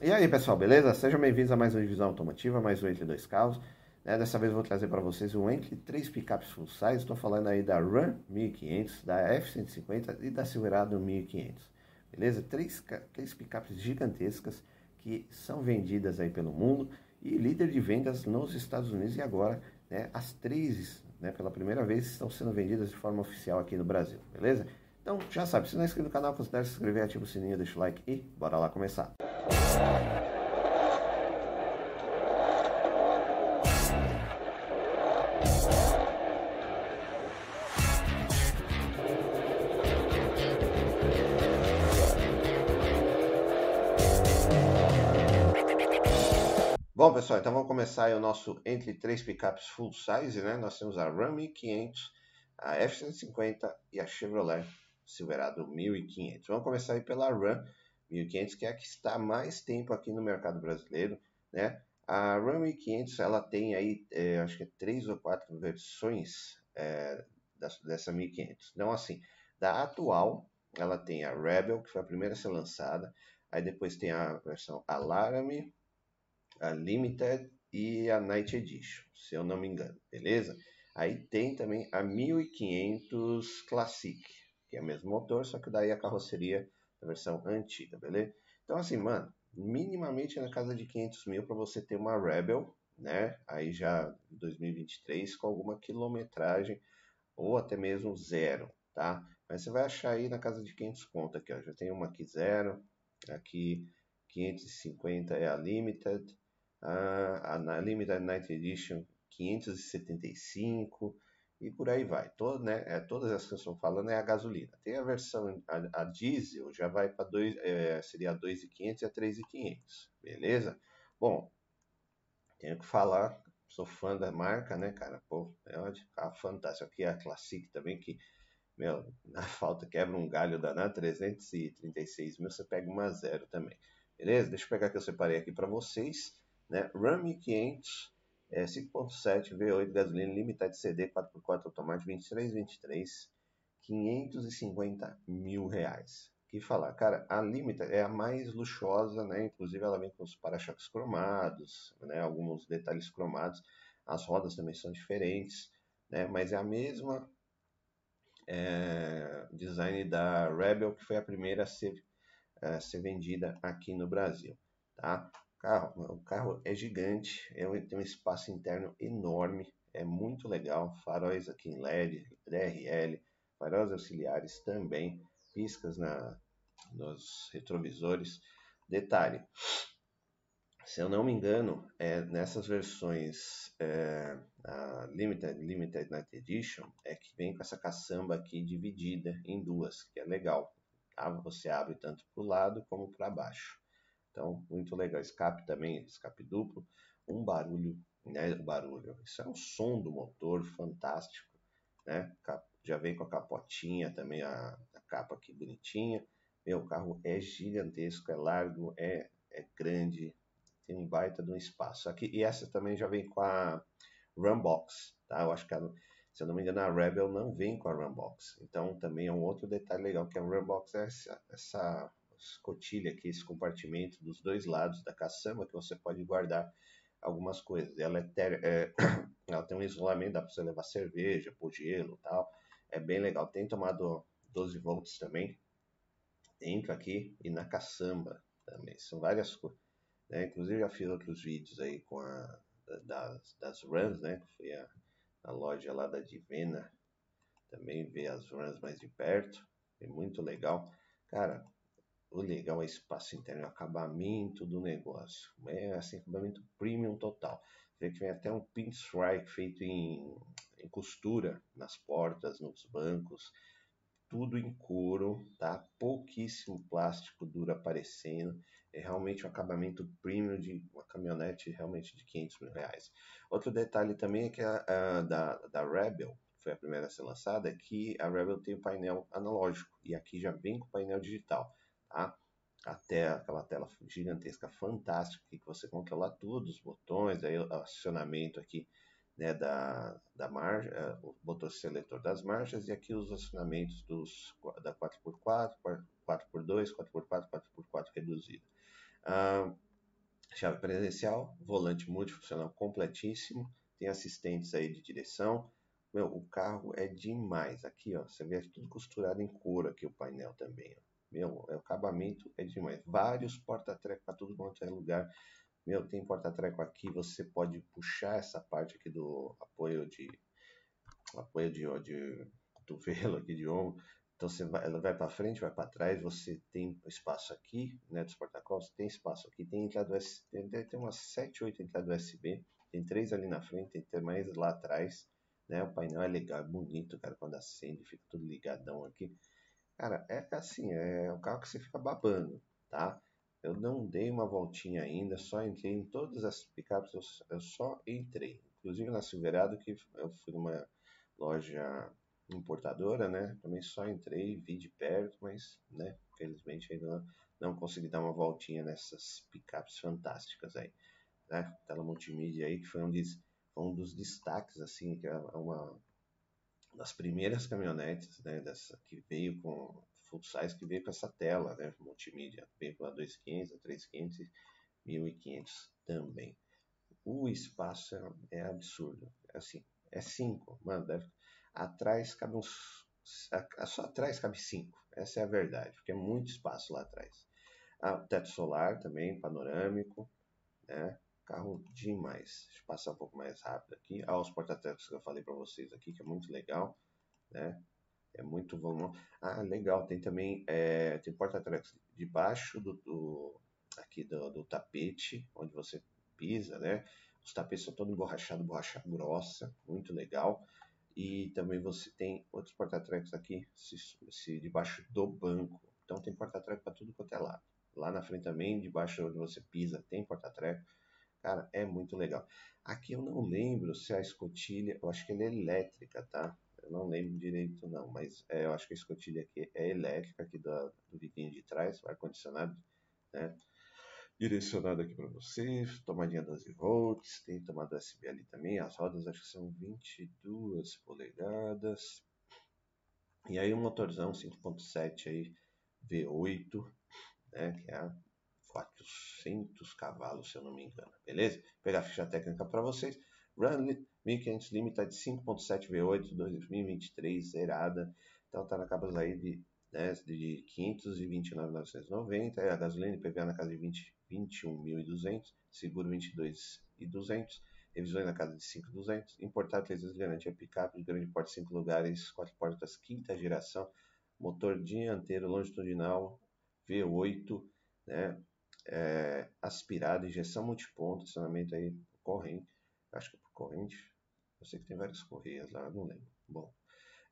E aí pessoal, beleza? Sejam bem-vindos a mais uma divisão automotiva, mais um Entre Dois Carros. Né? Dessa vez eu vou trazer para vocês um Entre três picapes full size. Estou falando aí da Ram 1500, da F-150 e da Silverado 1500. Beleza? Três, três picapes gigantescas que são vendidas aí pelo mundo e líder de vendas nos Estados Unidos e agora né, as três, né, pela primeira vez, estão sendo vendidas de forma oficial aqui no Brasil, beleza? Então, já sabe, se não é inscrito no canal, considere se inscrever, ativa o sininho, deixa o like e bora lá começar. Bom, pessoal, então vamos começar o nosso entre três picapes full size, né? Nós temos a Ram 1500, a F-150 e a Chevrolet Silverado 1500. Vamos começar aí pela Ram 1500, que é a que está mais tempo aqui no mercado brasileiro, né? A Ram 1500, ela tem aí, é, acho que é três ou quatro versões é, dessa 1500. Então, assim, da atual, ela tem a Rebel, que foi a primeira a ser lançada, aí depois tem a versão Alarme, a Limited e a Night Edition, se eu não me engano, beleza? Aí tem também a 1500 Classic, que é o mesmo motor, só que daí a carroceria da versão antiga, beleza? Então assim, mano, minimamente na casa de 500 mil para você ter uma Rebel, né? Aí já 2023 com alguma quilometragem ou até mesmo zero, tá? Mas você vai achar aí na casa de 500 conto aqui, ó. Já tem uma aqui zero, aqui 550 é a Limited, a, a Limited Night Edition 575 e por aí vai. Todo, né, é, todas as que eu estou falando é a gasolina. Tem a versão a, a diesel, já vai para é, seria a 2.500 e a 3.500, beleza? Bom, tenho que falar, sou fã da marca, né, cara? Pô, é uma carro fantástico. Aqui é a Classic também, que, meu, na falta quebra um galho danado, 336 mil, você pega uma zero também. Beleza? Deixa eu pegar que eu separei aqui para vocês né? Ram 500 é, 5.7 V8 gasolina limitada CD 4x4 automático 2323 550 mil reais. Que falar, cara, a Limited é a mais luxuosa, né? Inclusive ela vem com os para-choques cromados, né? Alguns detalhes cromados. As rodas também são diferentes, né? Mas é a mesma é, design da Rebel que foi a primeira a ser, a ser vendida aqui no Brasil, tá? Carro, o carro é gigante, é, tem um espaço interno enorme, é muito legal. Faróis aqui em LED, DRL, faróis auxiliares também, piscas na, nos retrovisores. Detalhe, se eu não me engano, é, nessas versões é, Limited, Limited Night Edition, é que vem com essa caçamba aqui dividida em duas, que é legal. Tá? Você abre tanto para o lado como para baixo. Então, muito legal. Escape também, escape duplo. Um barulho, né? Barulho. Isso é um som do motor fantástico, né? Já vem com a capotinha também, a, a capa aqui bonitinha. Meu, o carro é gigantesco, é largo, é, é grande, tem um baita de um espaço. Aqui, e essa também já vem com a Runbox, tá? Eu acho que, se eu não me engano, a Rebel não vem com a Runbox. Então, também é um outro detalhe legal, que a Runbox é essa, essa escotilha aqui, esse compartimento dos dois lados da caçamba que você pode guardar algumas coisas. Ela, é ter, é, ela tem um isolamento, dá para você levar cerveja, pôr gelo tal. É bem legal. Tem tomado 12 volts também dentro aqui e na caçamba também. São várias coisas. Né? Inclusive já fiz outros vídeos aí com a das, das runs, né? Que foi a, a loja lá da Divena. Também ver as runs mais de perto. É muito legal. Cara, o legal é espaço interno, acabamento do negócio. É assim, acabamento premium total. Vê que vem até um pinstripe feito em, em costura nas portas, nos bancos. Tudo em couro, tá? Pouquíssimo plástico duro aparecendo. É realmente um acabamento premium de uma caminhonete realmente de 500 mil reais. Outro detalhe também é que a, a da, da Rebel, foi a primeira a ser lançada, é que a Rebel tem o painel analógico e aqui já vem com o painel digital tá? Até aquela tela gigantesca, fantástica, que você controla tudo, os botões, aí o acionamento aqui né, da, da marcha, eh, o botão seletor das marchas e aqui os acionamentos dos, da 4x4, 4x2, 4x4, 4x4 reduzido. Ah, chave presencial, volante multifuncional completíssimo, tem assistentes aí de direção. Meu, o carro é demais. Aqui, ó, você vê tudo costurado em couro aqui o painel também, ó. Meu, o acabamento é demais. Vários porta-treco para tudo quanto é lugar. Meu, tem porta-treco aqui, você pode puxar essa parte aqui do apoio de apoio de, de cotovelo aqui de ombro. Então você vai, ela vai para frente, vai para trás, você tem espaço aqui, né, dos porta-copos, tem espaço aqui, tem entrada USB, tem, tem umas 7, 8 entradas USB, tem três ali na frente, tem mais lá atrás, né? O painel é legal, é bonito, cara, quando acende, fica tudo ligadão aqui. Cara, é assim, é um carro que você fica babando, tá? Eu não dei uma voltinha ainda, só entrei em todas as picapes, eu, eu só entrei. Inclusive na Silverado, que eu fui numa loja importadora, né? Também só entrei, vi de perto, mas, né? Felizmente ainda não, não consegui dar uma voltinha nessas picapes fantásticas aí, né? Tela multimídia aí, que foi um, foi um dos destaques, assim, que é uma das primeiras caminhonetes, né? Dessa, que veio com full size, que veio com essa tela, né? Multimídia, veio com a 2500, a 3500 e 1500 também. O espaço é, é absurdo, assim, é 5, mano, deve Atrás cabe uns. Só atrás cabe 5. Essa é a verdade, porque é muito espaço lá atrás. Ah, teto solar também, panorâmico, né? Carro demais. Deixa eu passar um pouco mais rápido aqui. Ah, os porta-tetos que eu falei para vocês aqui, que é muito legal, né? É muito bom. Ah, legal. Tem também é, tem porta-tetos debaixo do, do aqui do, do, tapete, onde você pisa, né? Os tapetes são todos emborrachados, borracha grossa, muito legal. E também você tem outros porta-trecos aqui, se, se, debaixo do banco. Então tem porta-treco para tudo quanto é lado. Lá na frente também, debaixo onde você pisa, tem porta-treco. Cara, é muito legal. Aqui eu não lembro se a escotilha, eu acho que ela é elétrica, tá? Eu não lembro direito não, mas é, eu acho que a escotilha aqui é elétrica, aqui do, do biquinho de trás, ar-condicionado, né? direcionado aqui para vocês, tomadinha 12 volts, tem tomada USB ali também, as rodas acho que são 22 polegadas, e aí o um motorzão 5.7 aí, V8, né, que é 400 cavalos, se eu não me engano, beleza? Vou pegar a ficha técnica para vocês, Run 1500 Limited 5.7 V8 2023, zerada, então tá na cabos aí de né, de 529.990, a gasolina e PVA na casa de 20, 21.200, seguro 22.200, revisões na casa de 5.200, importado 300 garantia picape de grande porte 5 lugares, 4 portas quinta geração, motor dianteiro longitudinal V8, né, é, aspirado, injeção multiponto, acionamento aí corrente, acho que é por corrente, eu sei que tem várias correias lá, não lembro. Bom,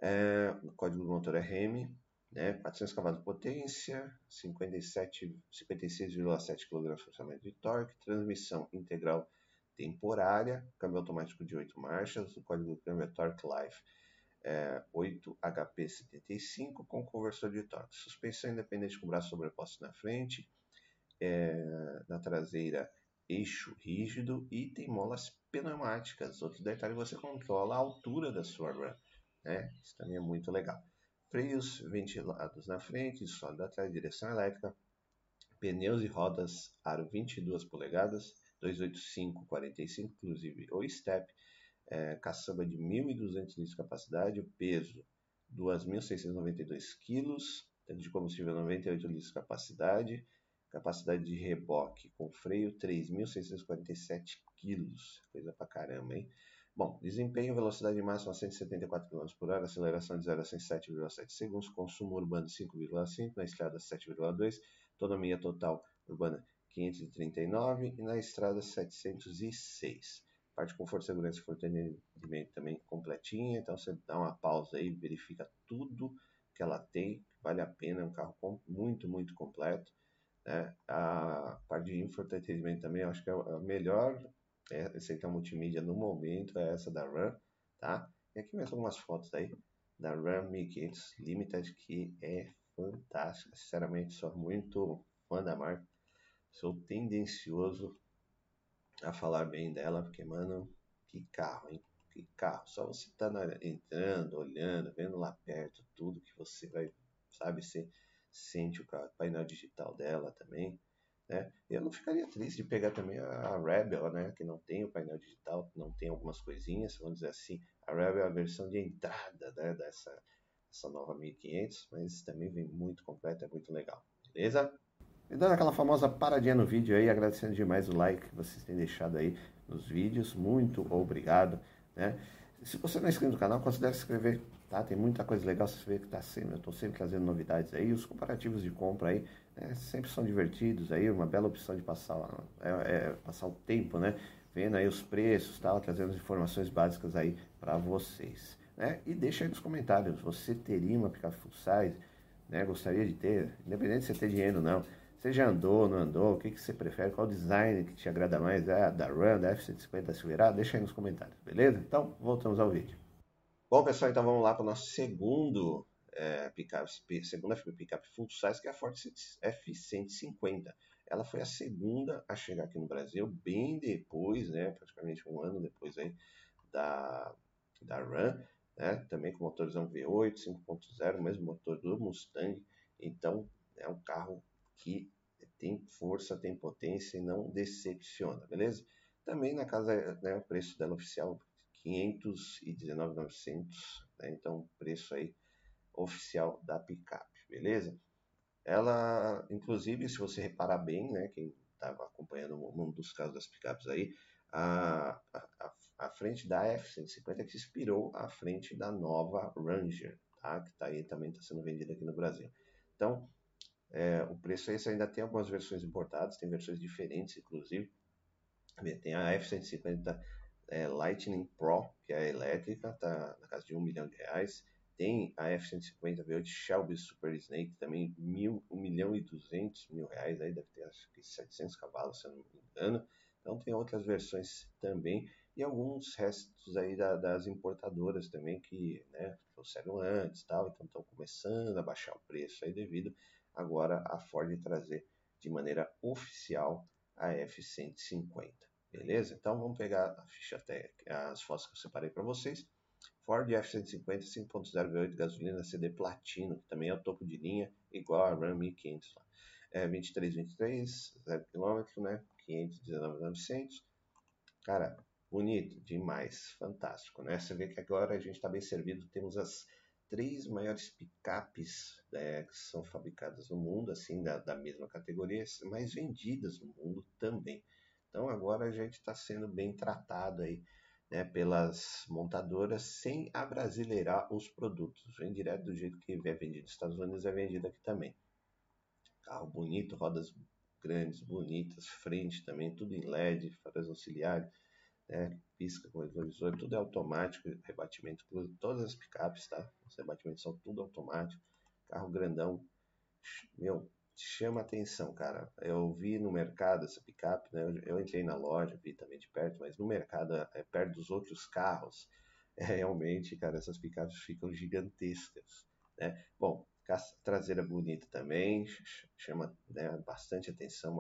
é, o código do motor é REM, né? 400 cavalos de potência, 56,7 kg de torque, transmissão integral temporária, câmbio automático de 8 marchas, o código do câmbio é Torque Life é, 8HP75 com conversor de torque, suspensão independente com braço sobreposto na frente, é, na traseira eixo rígido e tem molas pneumáticas. Outro detalhe, você controla a altura da sua run, né? Isso também é muito legal freios ventilados na frente, sólido atrás, direção elétrica, pneus e rodas aro 22 polegadas, 285-45, inclusive o step, é, caçamba de 1.200 litros de capacidade, peso 2.692 kg, tanque de combustível 98 litros de capacidade, capacidade de reboque com freio 3.647 kg, coisa pra caramba, hein? Bom, desempenho, velocidade máxima 174 km por hora, aceleração de 0 a 107,7 segundos, consumo urbano 5,5, na estrada 7,2, autonomia total urbana 539 e na estrada 706. Parte conforto, segurança e fornecimento também completinha, então você dá uma pausa aí, verifica tudo que ela tem, vale a pena, é um carro muito, muito completo. Né? A parte de infoentretenimento também, eu acho que é a melhor é, central multimídia no momento é essa da RAM, tá? E aqui mais algumas fotos aí da RAM 1500 Limited, que é fantástica. Sinceramente, sou muito fã da marca. Sou tendencioso a falar bem dela, porque, mano, que carro, hein? Que carro. Só você tá na, entrando, olhando, vendo lá perto tudo que você vai, sabe, você sente o painel digital dela também. Né? Eu não ficaria triste de pegar também a Rebel, né? que não tem o painel digital, não tem algumas coisinhas, vamos dizer assim. A Rebel é a versão de entrada né? dessa, dessa nova 1500, mas também vem muito completa, é muito legal. Beleza? E dando aquela famosa paradinha no vídeo aí, agradecendo demais o like que vocês têm deixado aí nos vídeos. Muito obrigado. Né? Se você não é inscrito no canal, considere se inscrever, tá? Tem muita coisa legal, você vê que tá sempre, eu estou sempre trazendo novidades aí. Os comparativos de compra aí né, sempre são divertidos aí, uma bela opção de passar, é, é, passar o tempo, né? Vendo aí os preços, tal, trazendo as informações básicas aí para vocês. Né? E deixa aí nos comentários, você teria uma picape full size? Né? Gostaria de ter, independente se você ter dinheiro ou não. Você já andou, não andou? O que, que você prefere? Qual design que te agrada mais? É da Ram, da F-150, da Silverado? Deixa aí nos comentários, beleza? Então, voltamos ao vídeo. Bom, pessoal, então vamos lá para o nosso segundo é, picape, segunda picape full size, que é a Ford F-150. Ela foi a segunda a chegar aqui no Brasil, bem depois, né, praticamente um ano depois aí, da, da Ram, né, também com motorzão V8, 5.0, mesmo motor do Mustang. Então, é um carro que tem força, tem potência e não decepciona, beleza? Também na casa, né, o preço dela oficial 519,900, né? Então, preço aí oficial da picape, beleza? Ela, inclusive, se você reparar bem, né, quem estava acompanhando um dos casos das picapes aí, a, a, a frente da F-150 que inspirou à frente da nova Ranger, tá? Que tá aí também está sendo vendida aqui no Brasil. Então, é, o preço esse ainda tem algumas versões importadas, tem versões diferentes, inclusive. Tem a F-150 é, Lightning Pro, que é elétrica, tá na casa de um milhão de reais. Tem a F-150 V8 Shelby Super Snake, também mil, 1 milhão e 200 mil reais, aí deve ter acho que 700 cavalos, se eu não me engano. Então tem outras versões também e alguns restos aí da, das importadoras também que né, trouxeram antes tal, então estão começando a baixar o preço aí devido agora a Ford trazer de maneira oficial a F-150. Beleza? Então vamos pegar a ficha até as fotos que eu separei para vocês. Ford F-150 5.0 V8 gasolina CD Platino, que também é o topo de linha, igual a Ram 1500 lá. É 2323, 0 km, né? 519,900. Cara, bonito demais, fantástico, né? Você vê que agora a gente está bem servido, temos as três maiores picapes né, que são fabricadas no mundo, assim, da, da mesma categoria, mais vendidas no mundo também. Então agora a gente está sendo bem tratado aí né, pelas montadoras sem abrasileirar os produtos. Vem direto do jeito que é vendido nos Estados Unidos, é vendido aqui também. Carro bonito, rodas grandes, bonitas, frente também, tudo em LED, faróis auxiliares, né, pisca com retrovisor, tudo é automático, rebatimento, todas as picapes, tá? Os rebatimentos são tudo automático, carro grandão, meu, chama atenção, cara. Eu vi no mercado essa picape, né? Eu, entrei na loja, vi também de perto, mas no mercado, é, perto dos outros carros, é, realmente, cara, essas picapes ficam gigantescas, né? Bom, traseira bonita também, chama né, bastante atenção,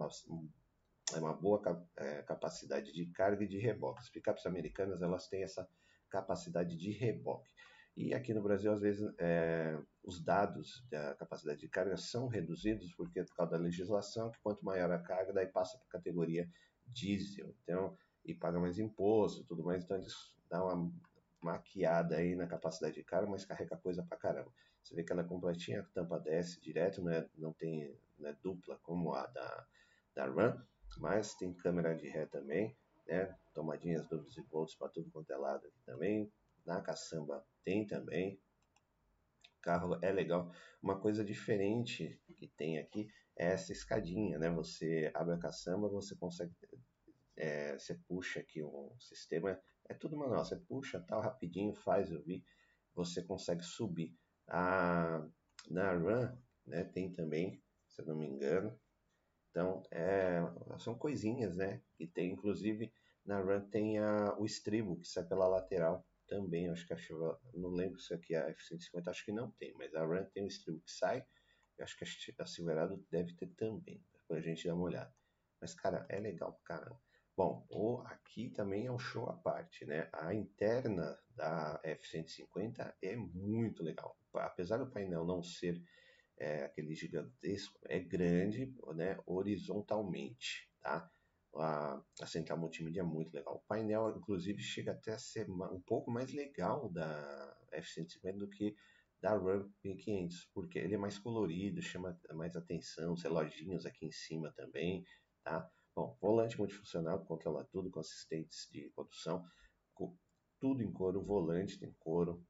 é uma boa é, capacidade de carga e de reboque. As picapes americanas, elas têm essa capacidade de reboque. E aqui no Brasil, às vezes, é, os dados da capacidade de carga são reduzidos porque por causa da legislação, que quanto maior a carga, daí passa para a categoria diesel. Então, e paga mais imposto tudo mais, então eles dão uma maquiada aí na capacidade de carga, mas carrega coisa pra caramba. Você vê que ela é completinha, a tampa desce direto, não, é, não tem não é dupla como a da, da RAM, mas tem câmera de ré também, né? Tomadinhas 12 volts para tudo quanto é lado aqui também, na caçamba tem também. Carro é legal. Uma coisa diferente que tem aqui é essa escadinha, né? Você abre a caçamba, você consegue. É, você puxa aqui o sistema, é tudo manual. Você puxa tal rapidinho, faz eu vi, você consegue subir. A, na RAM, né? Tem também, se eu não me engano. Então, é, são coisinhas, né? Que tem, inclusive, na RAM tem a, o estribo que sai pela lateral também, acho que a Chevrolet, não lembro se aqui a F-150, acho que não tem, mas a Ram tem um estribo que sai, acho que a Silverado deve ter também, depois a gente dá uma olhada. Mas, cara, é legal, caramba. Bom, o, aqui também é um show à parte, né? A interna da F-150 é muito legal. Apesar do painel não ser é aquele gigantesco, é grande, né, horizontalmente, tá? A, a central multimídia é muito legal. O painel, inclusive, chega até a ser um pouco mais legal da F-150 do que da RAM 1500, porque ele é mais colorido, chama mais atenção, os reloginhos aqui em cima também, tá? Bom, volante multifuncional, controla tudo com assistentes de condução, tudo em couro, volante tem couro,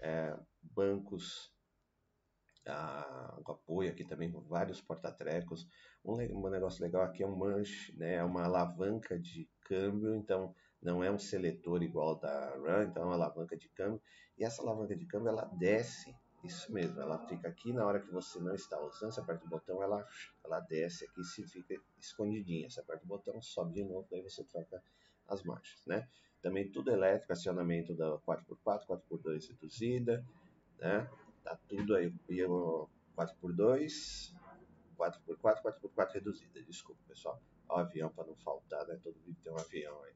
é, bancos a, com apoio aqui também com vários porta-trecos. Um, um, negócio legal aqui é um manche, né? É uma alavanca de câmbio, então não é um seletor igual da Run, então é uma alavanca de câmbio. E essa alavanca de câmbio ela desce, isso mesmo, ela fica aqui na hora que você não está usando, você aperta o botão, ela, ela desce aqui se fica escondidinha. Você aperta o botão, sobe de novo, daí você troca as marchas, né? Também tudo elétrico, acionamento da 4x4, 4x2 reduzida, né? Tá tudo aí. 4x2, 4x4, 4x4 reduzida. Desculpa, pessoal. O avião para não faltar, né? Todo vídeo tem um avião aí.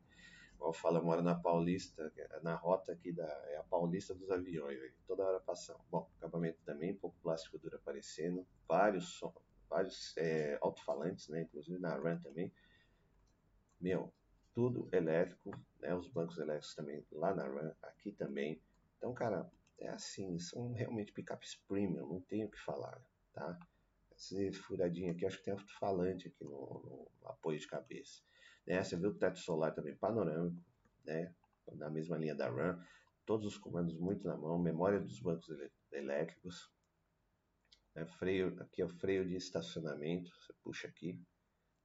Como eu falo, eu moro na Paulista, é na rota aqui da. É a Paulista dos aviões, aí, toda hora passando. Bom, acabamento também, pouco plástico duro aparecendo, vários som, vários é, alto-falantes, né? Inclusive na RAM também. Meu, tudo elétrico, né? Os bancos elétricos também lá na RAM, aqui também. Então, cara, é assim, são realmente picapes premium, não tenho o que falar, tá? Esse furadinho aqui, acho que tem alto-falante aqui no, no, apoio de cabeça. Né? Você viu o teto solar também panorâmico, né? Na mesma linha da RAM. Todos os comandos muito na mão, memória dos bancos elétricos. É freio, aqui é o freio de estacionamento, você puxa aqui,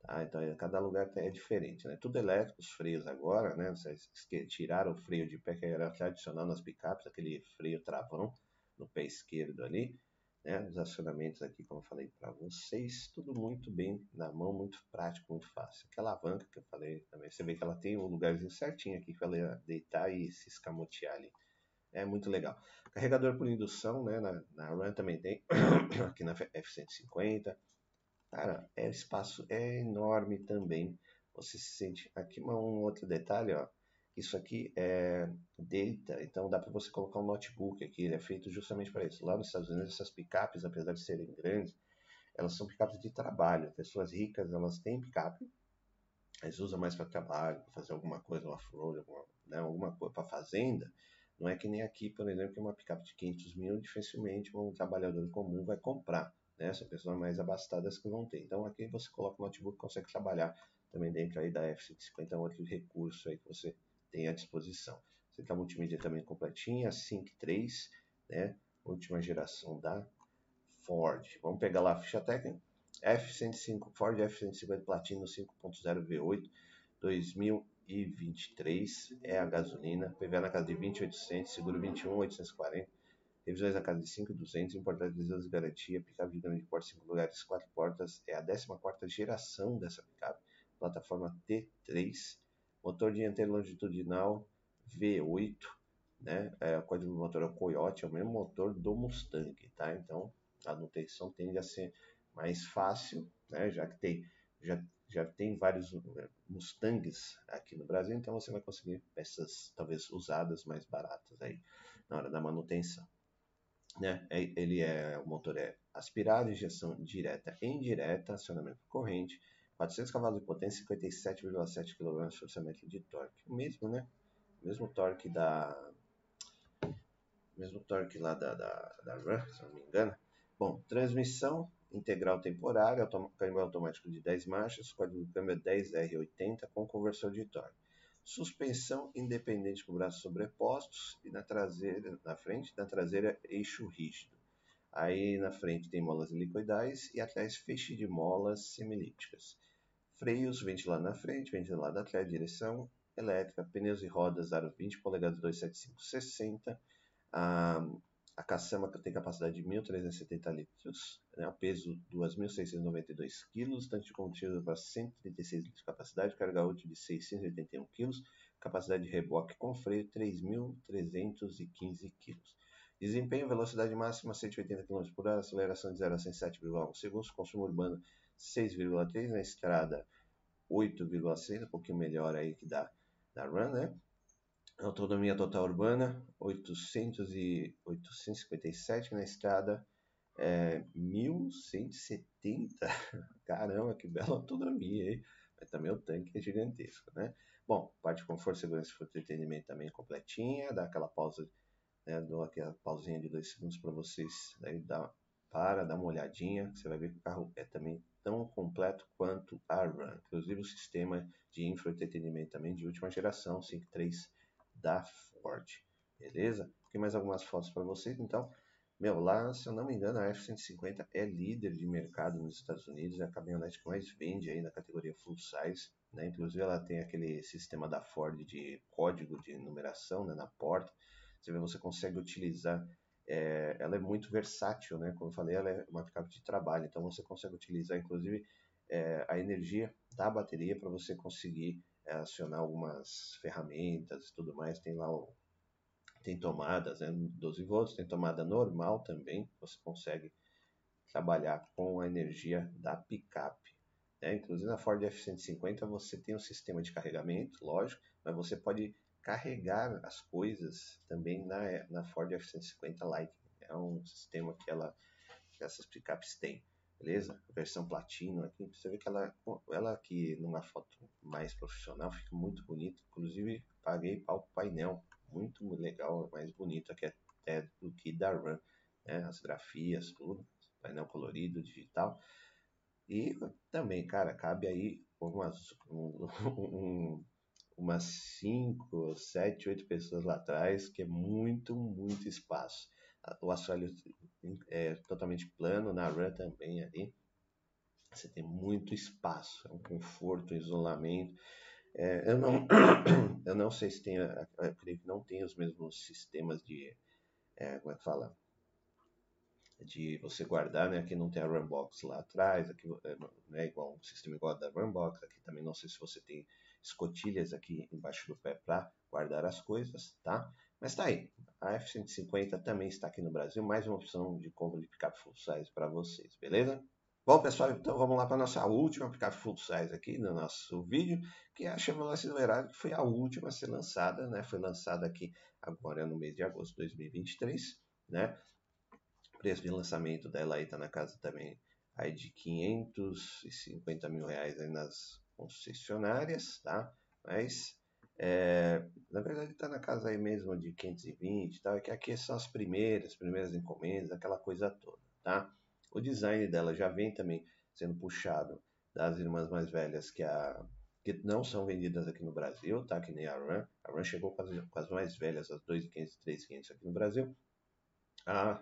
Tá? Então, cada lugar é diferente. Né? Tudo elétrico, os freios agora, né? Vocês tiraram o freio de pé que era tradicional nas picapes, aquele freio travão no pé esquerdo ali. Né? Os acionamentos aqui, como eu falei para vocês, tudo muito bem na mão, muito prático, muito fácil. Aquela alavanca que eu falei também, você vê que ela tem um lugarzinho certinho aqui para ela deitar e se escamotear ali. É muito legal. Carregador por indução, né? Na, na também tem, aqui na F-150. Cara, é, o espaço é enorme também. Você se sente. Aqui um outro detalhe, ó. Isso aqui é data, então dá para você colocar um notebook aqui. Ele é feito justamente para isso. Lá nos Estados Unidos, essas picapes, apesar de serem grandes, elas são picapes de trabalho. Pessoas ricas, elas têm picape, eles usam mais para trabalho, para fazer alguma coisa, uma flor, alguma, né, alguma coisa para fazenda. Não é que nem aqui, por exemplo, que é uma picape de 500 mil, dificilmente um trabalhador comum vai comprar né? São pessoas mais abastadas que vão ter. Então aqui você coloca o notebook e consegue trabalhar também dentro aí da F-150, é um outro recurso aí que você tem à disposição. Você a multimídia também completinha, Sync 3, né? Última geração da Ford. Vamos pegar lá a ficha técnica. F-105, Ford F-150 Platino 5.0 V8 2023 é a gasolina, PVA na casa de 20.800, seguro 21.840 Revisões a cada de 5,200, importado de de garantia, picape de grande porte, 5 lugares, 4 portas, é a 14 geração dessa picape, plataforma T3, motor dianteiro longitudinal V8, né? É, o código do motor é o Coyote, é o mesmo motor do Mustang, tá? Então a manutenção tende a ser mais fácil, né? Já que tem, já, já tem vários eh, Mustangs aqui no Brasil, então você vai conseguir peças talvez usadas mais baratas aí na hora da manutenção né? É, ele é o motor é aspirado, injeção direta e indireta, acionamento corrente, 400 cavalos de potência, 57,7 kg de forçamento de torque. O mesmo, né? O mesmo torque da mesmo torque lá da, da, da RAM, se não me engano. Bom, transmissão integral temporária, câmbio automático de 10 marchas, código de câmbio é 10R80 com conversor de torque suspensão independente com braços sobrepostos e na traseira, na frente, na traseira eixo rígido. Aí na frente tem molas helicoidais e atrás feixe de molas semilípticas. Freios, ventilado na frente, ventilado atrás, direção elétrica, pneus e rodas aro 20 polegadas 275-60. Ah, a caçamba tem capacidade de 1.370 litros, né, o peso 2.692 kg, tanque de combustível para 136 litros de capacidade, carga útil de 681 kg, capacidade de reboque com freio 3.315 kg. Desempenho, velocidade máxima 180 km por hora, aceleração de 0 a 107,1 segundos, consumo urbano 6,3, na estrada 8,6, um pouquinho melhor aí que da, da Run, né? Autonomia total urbana, 800 e 857 na estrada, é, 1170, caramba, que bela autonomia, hein? Mas também o tanque é gigantesco, né? Bom, parte de conforto, segurança e entretenimento também completinha, dá aquela pausa, né, dou aquela pausinha de dois segundos para vocês, daí dá, para, dá uma olhadinha, você vai ver que o carro é também tão completo quanto a Run. Inclusive o sistema de infoentretenimento também de última geração, 5.3 da Ford. Beleza? Aqui mais algumas fotos para vocês. Então, meu, lá, se eu não me engano, a F-150 é líder de mercado nos Estados Unidos, é a caminhonete que mais vende aí na categoria full size. Né? Inclusive, ela tem aquele sistema da Ford de código de numeração né, na porta. Você vê, você consegue utilizar é, ela é muito versátil, né? Como eu falei, ela é uma picape de trabalho, então você consegue utilizar, inclusive, é, a energia da bateria para você conseguir acionar algumas ferramentas e tudo mais. Tem lá o, tem tomadas, né? 12 volts, tem tomada normal também. Você consegue trabalhar com a energia da picape. Né? Inclusive na Ford F-150 você tem um sistema de carregamento, lógico, mas você pode carregar as coisas também na, na Ford F-150 Lightning. É um sistema que, ela, essas picapes têm, beleza? Versão Platino aqui, você vê que ela, ela aqui numa foto mais profissional fica muito bonita. Inclusive, paguei para o painel, muito legal, mais bonito aqui até do que da Run. Né? As grafias, tudo, painel colorido, digital. E também, cara, cabe aí umas, um, um umas 5, 7, 8 pessoas lá atrás, que é muito, muito espaço. O assoalho é totalmente plano, na run também ali. Você tem muito espaço, é um conforto, um isolamento. É, eu, não, eu não sei se tem, eu creio que não tem os mesmos sistemas de, é, como é que fala? De você guardar, né? Aqui não tem a Runbox lá atrás, aqui é, não é igual um sistema igual da Runbox, aqui também não sei se você tem escotilhas aqui embaixo do pé para guardar as coisas, tá? Mas tá aí, a F-150 também está aqui no Brasil, mais uma opção de compra de picape full size para vocês, beleza? Bom, pessoal, então vamos lá para a nossa última picape full size aqui no nosso vídeo, que é a Chevrolet Silverado, que foi a última a ser lançada, né? Foi lançada aqui agora no mês de agosto de 2023, né? O preço de lançamento dela aí tá na casa também aí de 550 mil reais aí nas concessionárias, tá? Mas, é, na verdade, está na casa aí mesmo de 520 tal, é que aqui são as primeiras, primeiras encomendas, aquela coisa toda, tá? O design dela já vem também sendo puxado das irmãs mais velhas que, a, que não são vendidas aqui no Brasil, tá? Que nem a Ram. A Ram chegou com as, com as mais velhas, as 2.500 e 3.500 aqui no Brasil. A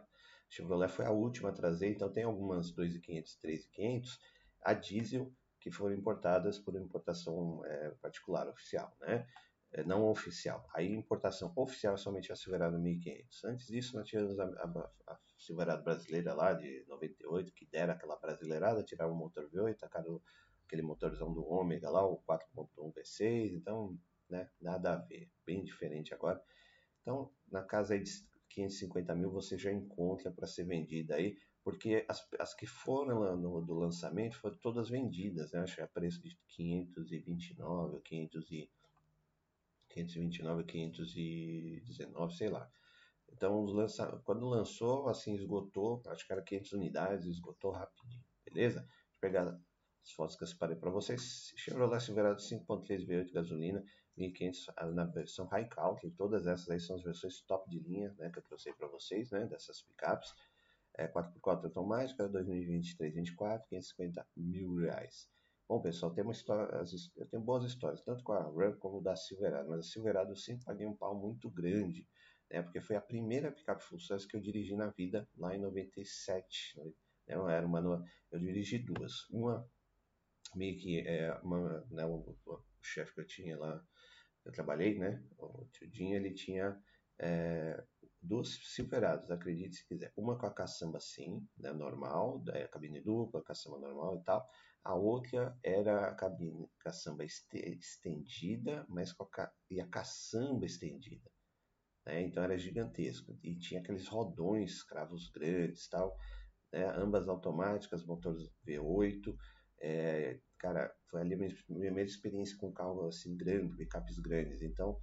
Chevrolet foi a última a trazer, então tem algumas 2.500 3.500 a diesel que foram importadas por importação é, particular, oficial, né? É, não oficial. Aí importação oficial é somente a Silverado 1500. Antes disso, nós tínhamos a, a, a Silverado brasileira lá de 98, que dera aquela brasileirada, tirava o motor V8, tacaram aquele motorzão do Ômega lá, o 4.1 V6, então, né, nada a ver, bem diferente agora. Então, na casa aí de 550 mil você já encontra para ser vendida aí porque as, as que foram no, do lançamento foram todas vendidas, né? Acho que a preço de 529, 500 e, 529, 519, sei lá. Então, lança, quando lançou, assim, esgotou, acho que era 500 unidades, esgotou rapidinho, beleza? Eu pegar as fotos que eu separei para vocês. Chevrolet Silverado 5.3 V8 gasolina, 1500 ah, na versão High Country, todas essas aí são as versões top de linha, né, que eu trouxe para vocês, né, dessas picapes é, 4x4 automática, 2023, 24, 550 mil reais. Bom, pessoal, tem história, eu tenho boas histórias, tanto com a Ram como da Silverado, mas a Silverado eu sempre paguei um pau muito grande, né, porque foi a primeira picape full size que eu dirigi na vida, lá em 97, né, era uma, eu dirigi duas, uma meio que é uma, né, o, o chefe que eu tinha lá, eu trabalhei, né, o tio Dinho, ele tinha é, dos Silverados, acredite se quiser. Uma com a caçamba sim, né, normal, da cabine dupla, caçamba normal e tal. A outra era a cabine caçamba estendida, mas com a, ca... e a caçamba estendida. Né? Então era gigantesco. E tinha aqueles rodões, cravos grandes tal. Né? Ambas automáticas, motor V8. É, cara, foi ali a minha primeira experiência com carro assim grande, picapes grandes. Então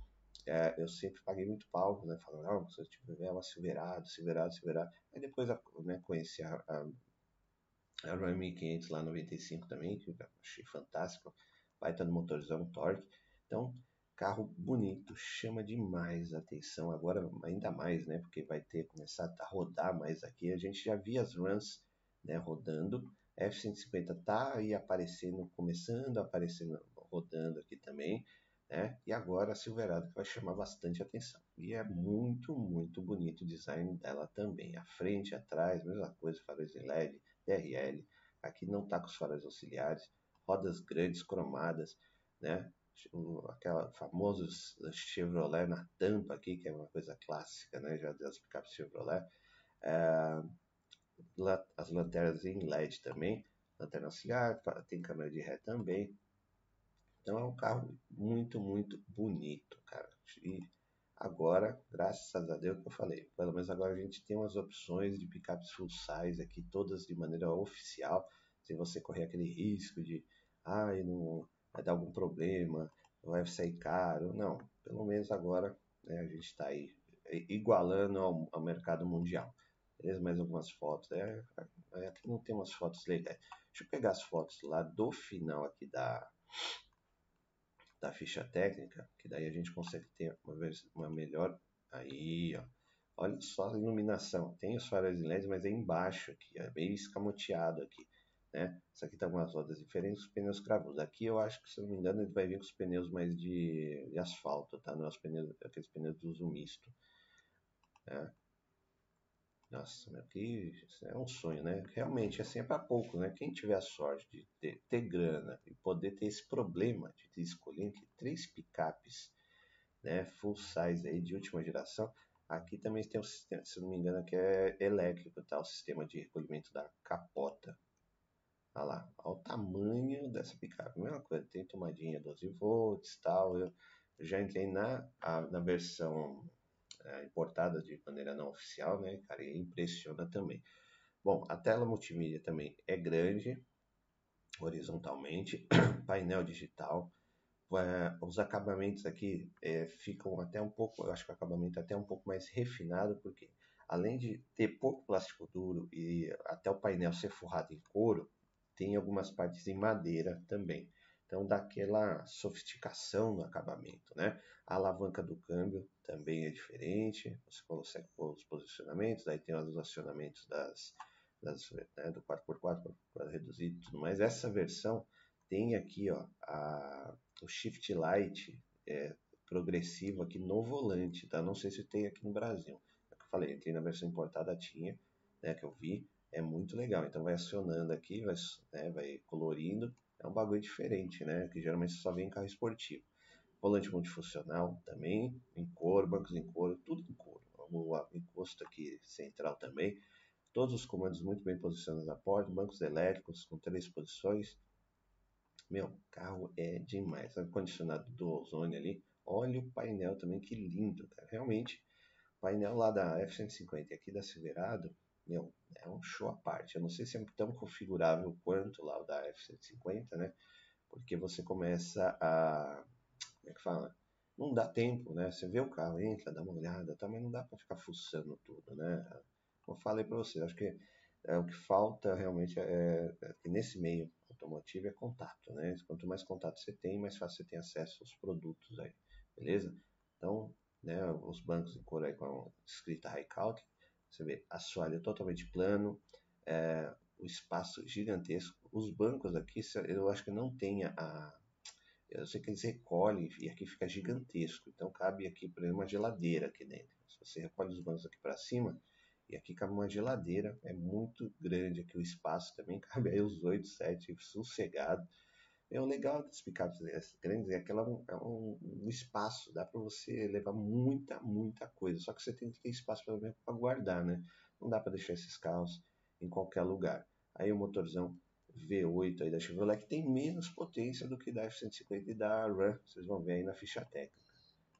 é, eu sempre paguei muito pau, né? Falando, não, se eu tiver uma Silverado, Silverado, Silverado. Aí depois né, conheci a, a, a Ram 1500 lá 95 também, que eu achei fantástico. Baita no motorzão, torque. Então, carro bonito, chama demais a atenção. Agora, ainda mais, né? Porque vai ter começar a rodar mais aqui. A gente já via as runs né, rodando. F-150 tá aí aparecendo, começando a aparecer rodando aqui também. Né? E agora a Silverado que vai chamar bastante atenção. E é muito, muito bonito o design dela também. A frente, atrás, mesma coisa, faróis em LED, DRL. Aqui não está com os faróis auxiliares, rodas grandes, cromadas, né? Aquela famosos Chevrolet na tampa aqui, que é uma coisa clássica, né? Já das picapes Chevrolet. É, as lanternas em LED também, lanterna auxiliar, tem câmera de ré também, então é um carro muito, muito bonito, cara. E agora, graças a Deus que eu falei, pelo menos agora a gente tem umas opções de picapes full size aqui, todas de maneira oficial, sem você correr aquele risco de, ai, ah, não vai dar algum problema, vai sair caro. Não, pelo menos agora né, a gente está aí igualando ao, ao, mercado mundial. Beleza? Mais algumas fotos. É, é, aqui não tem umas fotos legais. Deixa eu pegar as fotos lá do final aqui da, da ficha técnica, que daí a gente consegue ter uma, uma melhor. Aí, ó. Olha só a iluminação. Tem os faróis em LED, mas é embaixo aqui, é meio escamoteado aqui. Né? Isso aqui tá com umas rodas diferentes, os pneus cravudos. Aqui eu acho que, se não me engano, ele vai vir com os pneus mais de, de asfalto, tá? Não é os pneus, aqueles pneus de uso misto. Né? Nossa, que é um sonho, né? Realmente, é para pouco, né? Quem tiver a sorte de ter, ter grana e poder ter esse problema de escolher entre três picapes, né? Full size aí de última geração, aqui também tem um sistema, se não me engano, que é elétrico, tá? O sistema de recolhimento da capota. Olha lá, olha o tamanho dessa picape. Mesma coisa, tem tomadinha 12 volts tal. Eu já entrei na, a, na versão é, importada de maneira não oficial, né, cara, e impressiona também. Bom, a tela multimídia também é grande, horizontalmente, painel digital, os acabamentos aqui é, ficam até um pouco, eu acho que o acabamento é até um pouco mais refinado, porque além de ter pouco plástico duro e até o painel ser forrado em couro, tem algumas partes em madeira também. Então dá aquela sofisticação no acabamento, né? A alavanca do câmbio também é diferente, você consegue pôr os posicionamentos, aí tem os acionamentos das, das né, do 4x4 para reduzir e tudo mais. Essa versão tem aqui ó, a, o Shift Light é, progressivo aqui no volante, tá? Não sei se tem aqui no Brasil. É o que eu falei, entrei na versão importada, tinha, né, que eu vi, é muito legal. Então vai acionando aqui, vai, né, vai colorindo, é um bagulho diferente, né? Que geralmente só vem em carro esportivo. Volante multifuncional também, em couro, bancos em couro, tudo em couro. O encosto aqui central também. Todos os comandos muito bem posicionados na porta, bancos elétricos com três posições. Meu, carro é demais. Ar-condicionado do ozônio ali. Olha o painel também, que lindo, cara. Realmente, painel lá da F-150 aqui da Silverado, meu, é um show à parte. Eu não sei se é tão configurável quanto lá o da F-150, né? Porque você começa a como é que fala? Não dá tempo, né? Você vê o carro, entra, dá uma olhada, tá? mas não dá para ficar fuçando tudo, né? Como eu falei para vocês, acho que é, o que falta realmente é, é, nesse meio automotivo é contato, né? Quanto mais contato você tem, mais fácil você tem acesso aos produtos aí, beleza? Então, né, os bancos em cor aí com escrita high calc, você vê assoalho totalmente plano, é, o espaço gigantesco. Os bancos aqui, eu acho que não tem a, eu sei que eles recolhem e aqui fica gigantesco. Então cabe aqui, por exemplo, uma geladeira aqui dentro. Se você recolhe os bancos aqui para cima, e aqui cabe uma geladeira, é muito grande aqui o espaço também, cabe aí os 8, 7, sossegado. É o legal das picapes grandes é que ela é um, um espaço, dá para você levar muita, muita coisa. Só que você tem que ter espaço para guardar, né? Não dá para deixar esses carros em qualquer lugar. Aí o motorzão V8 aí da Chevrolet que tem menos potência do que da F-150 e da Ram, vocês vão ver aí na ficha técnica.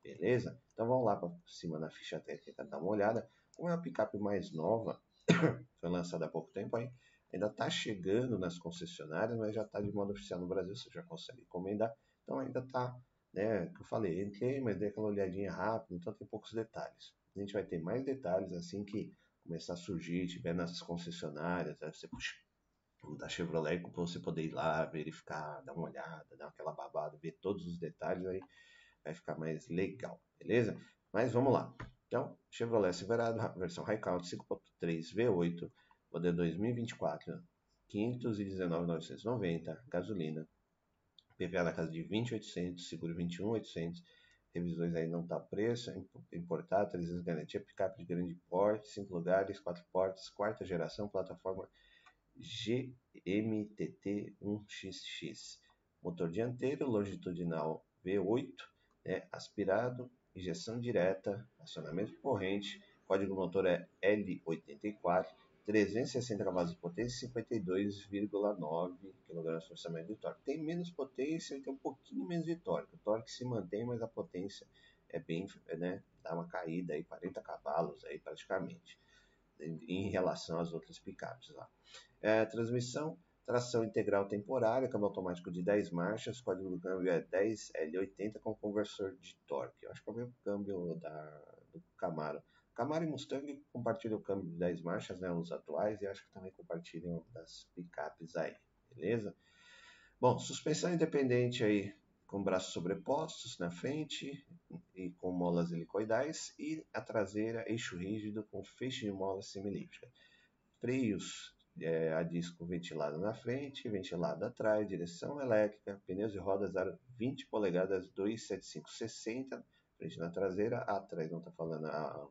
Beleza? Então vamos lá para cima na ficha técnica dar uma olhada. Como é uma picape mais nova, foi lançada há pouco tempo aí, ainda está chegando nas concessionárias, mas já está de modo oficial no Brasil, você já consegue encomendar. Então ainda está né? Que eu falei, entrei, mas dei aquela olhadinha rápida, então tem poucos detalhes. A gente vai ter mais detalhes assim que começar a surgir, tiver nas concessionárias, você puxa da Chevrolet para você poder ir lá, verificar, dar uma olhada, dar aquela babada, ver todos os detalhes aí, vai ficar mais legal, beleza? Mas vamos lá. Então, Chevrolet Silverado, versão Highcount 5.3 V8, modelo 2024, 519.990, gasolina, PVA na casa de 20.800, seguro 21.800, revisões aí não tá preço, importado, 300 garantia, picape de grande porte, 5 lugares, 4 portas, quarta geração, plataforma GMTT1XX. Motor dianteiro, longitudinal V8, né, aspirado, injeção direta, acionamento corrente, código motor é L84, 360 cavalos de potência e 52,9 kg por de torque. Tem menos potência e tem um pouquinho menos de torque. O torque se mantém, mas a potência é bem, né, dá uma caída aí, 40 cavalos aí praticamente, em relação às outras picapes lá. É, transmissão, tração integral temporária, câmbio automático de 10 marchas, código do câmbio é 10L80 com conversor de torque. Eu acho que é o mesmo câmbio da, do Camaro. Camaro e Mustang compartilham o câmbio de 10 marchas, né, os atuais, e acho que também compartilham das picapes aí, beleza? Bom, suspensão independente aí com braços sobrepostos na frente e com molas helicoidais e a traseira eixo rígido com feixe de mola semilíptica. Freios é, a disco ventilado na frente, ventilado atrás, direção elétrica, pneus e rodas aro 20 polegadas 275-60, frente na traseira, atrás não está falando a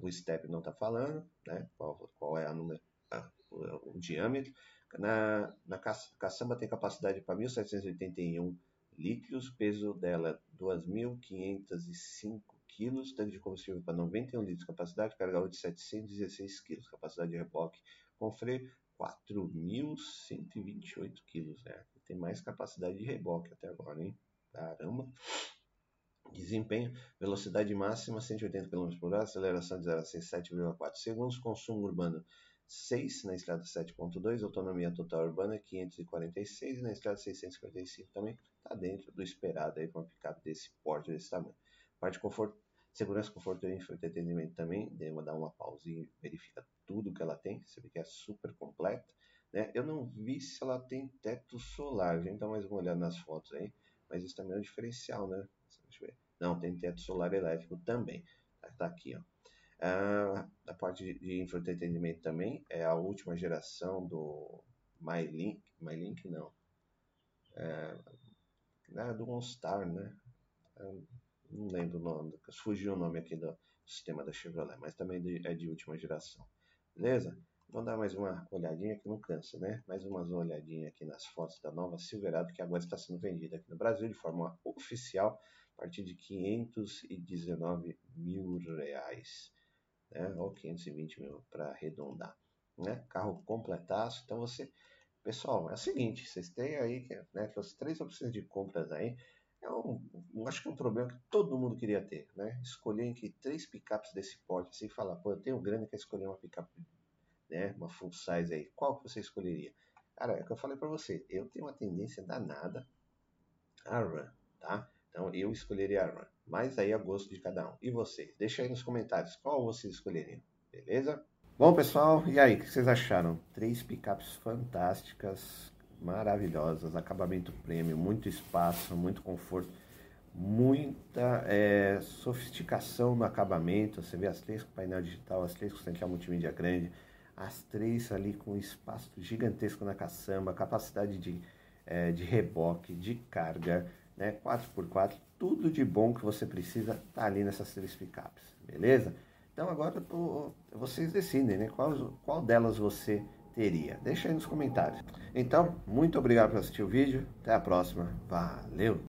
o step não está falando, né? Qual, qual é a número, a, o, o, diâmetro. Na, na caçamba tem capacidade para 1.781 litros, peso dela 2.505 kg, tanque de combustível para 91 litros, capacidade carga de 716 kg, capacidade de reboque com freio 4.128 kg, né? Tem mais capacidade de reboque até agora, hein? Caramba! Desempenho, velocidade máxima 180 km por hora, aceleração de 0 a 7,4 segundos, consumo urbano 6 na estrada 7.2, autonomia total urbana 546 e na estrada 655 também está dentro do esperado aí para uma picape desse porte, desse tamanho. Parte de conforto, segurança, conforto e entretenimento também, deu dar uma pausa e verifica tudo que ela tem, você vê que é super completa. Né? Eu não vi se ela tem teto solar, a gente dá mais uma olhada nas fotos aí, mas isso também é um diferencial, né? Não, tem teto solar elétrico também. Tá, tá aqui, ó. Ah, a parte de, de entretenimento também é a última geração do MyLink. MyLink não. É, do OnStar, né? É, não lembro o nome, fugiu o nome aqui do sistema da Chevrolet, mas também é de última geração. Beleza? Vamos dar mais uma olhadinha que não cansa, né? Mais umas olhadinhas aqui nas fotos da nova Silverado que agora está sendo vendida aqui no Brasil de forma oficial a partir de 519 mil reais, né? Ou 520 mil para arredondar, né? Carro completaço. Então você, pessoal, é o seguinte, vocês têm aí, né? As três opções de compras aí. É um, eu acho que é um problema que todo mundo queria ter, né? Escolher entre três picapes desse porte, assim, falar, pô, eu tenho grana que escolher uma picape, né? Uma full size aí. Qual que você escolheria? Cara, é o que eu falei para você. Eu tenho uma tendência danada a run, tá? Então eu escolheria a Run. Mas aí é gosto de cada um. E vocês? Deixa aí nos comentários qual vocês escolheriam. Beleza? Bom, pessoal, e aí, o que vocês acharam? Três picapes fantásticas, maravilhosas, acabamento premium, muito espaço, muito conforto, muita é, sofisticação no acabamento. Você vê as três com painel digital, as três com central multimídia grande, as três ali com espaço gigantesco na caçamba, capacidade de, é, de reboque, de carga, né? 4x4, tudo de bom que você precisa tá ali nessas três picapes, beleza? Então agora vocês decidem, né? Qual, qual delas você teria? Deixa aí nos comentários. Então, muito obrigado por assistir o vídeo, até a próxima, valeu!